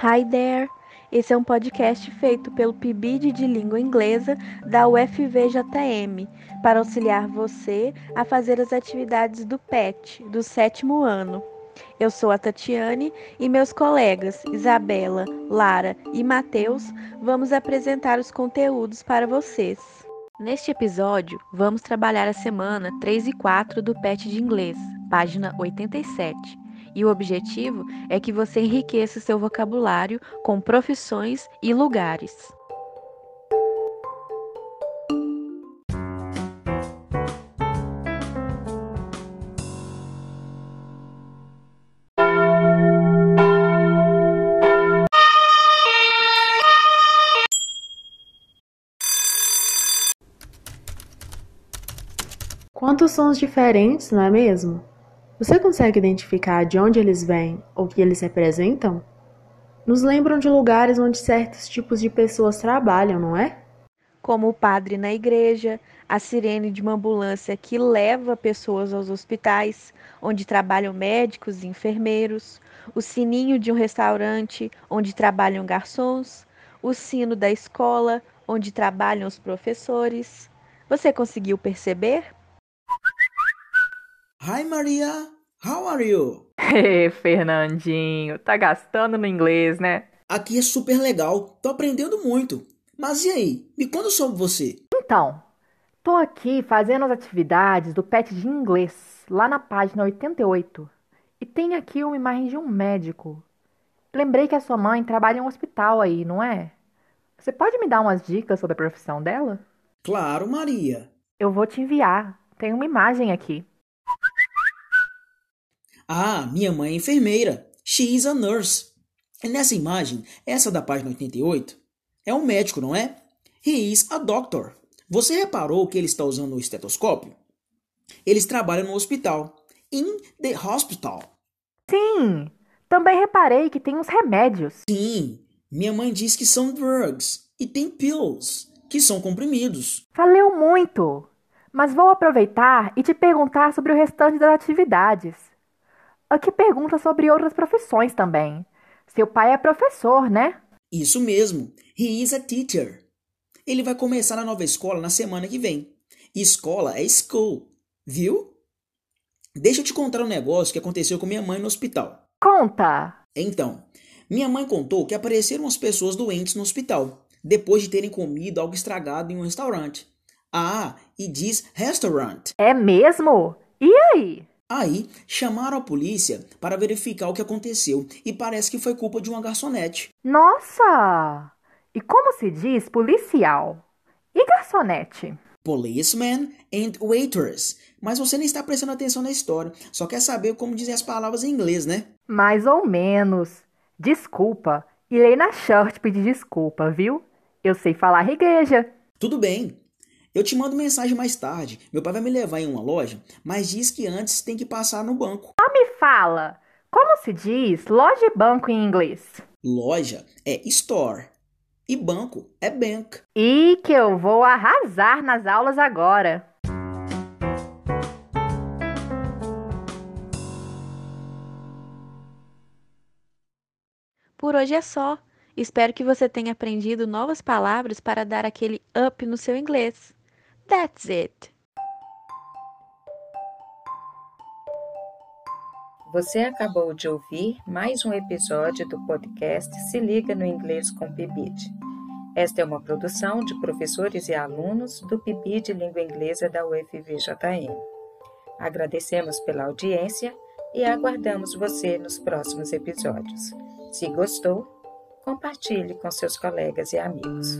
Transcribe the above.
Hi there! Esse é um podcast feito pelo PIBID de Língua Inglesa da UFVJM para auxiliar você a fazer as atividades do PET do sétimo ano. Eu sou a Tatiane e meus colegas Isabela, Lara e Matheus vamos apresentar os conteúdos para vocês. Neste episódio, vamos trabalhar a semana 3 e 4 do PET de Inglês, página 87 e o objetivo é que você enriqueça seu vocabulário com profissões e lugares. Quantos sons diferentes, não é mesmo? Você consegue identificar de onde eles vêm ou o que eles representam? Nos lembram de lugares onde certos tipos de pessoas trabalham, não é? Como o padre na igreja, a sirene de uma ambulância que leva pessoas aos hospitais, onde trabalham médicos e enfermeiros, o sininho de um restaurante, onde trabalham garçons, o sino da escola, onde trabalham os professores. Você conseguiu perceber? Hi Maria, how are you? Hey, Fernandinho, tá gastando no inglês, né? Aqui é super legal, tô aprendendo muito. Mas e aí, me conta sobre você. Então, tô aqui fazendo as atividades do PET de inglês, lá na página 88. E tem aqui uma imagem de um médico. Lembrei que a sua mãe trabalha em um hospital aí, não é? Você pode me dar umas dicas sobre a profissão dela? Claro, Maria. Eu vou te enviar. Tem uma imagem aqui. Ah, minha mãe é enfermeira. She is a nurse. E nessa imagem, essa da página 88, é um médico, não é? He is a doctor. Você reparou que ele está usando o estetoscópio? Eles trabalham no hospital. In the hospital. Sim, também reparei que tem uns remédios. Sim, minha mãe diz que são drugs. E tem pills, que são comprimidos. Valeu muito! Mas vou aproveitar e te perguntar sobre o restante das atividades. Aqui pergunta sobre outras profissões também. Seu pai é professor, né? Isso mesmo. He is a teacher. Ele vai começar na nova escola na semana que vem. Escola é school, viu? Deixa eu te contar um negócio que aconteceu com minha mãe no hospital. Conta! Então, minha mãe contou que apareceram umas pessoas doentes no hospital, depois de terem comido algo estragado em um restaurante. Ah, e diz restaurant. É mesmo? E aí? Aí chamaram a polícia para verificar o que aconteceu e parece que foi culpa de uma garçonete. Nossa! E como se diz policial? E garçonete? Policeman and waitress. Mas você nem está prestando atenção na história, só quer saber como dizem as palavras em inglês, né? Mais ou menos. Desculpa. Irei na church pedir desculpa, viu? Eu sei falar igreja. Tudo bem. Eu te mando mensagem mais tarde. Meu pai vai me levar em uma loja, mas diz que antes tem que passar no banco. Só me fala, como se diz loja e banco em inglês? Loja é store e banco é bank. E que eu vou arrasar nas aulas agora. Por hoje é só. Espero que você tenha aprendido novas palavras para dar aquele up no seu inglês. That's it. Você acabou de ouvir mais um episódio do podcast Se Liga no Inglês com Pibid. Esta é uma produção de professores e alunos do Pibid Língua Inglesa da UFVJM. Agradecemos pela audiência e aguardamos você nos próximos episódios. Se gostou, compartilhe com seus colegas e amigos.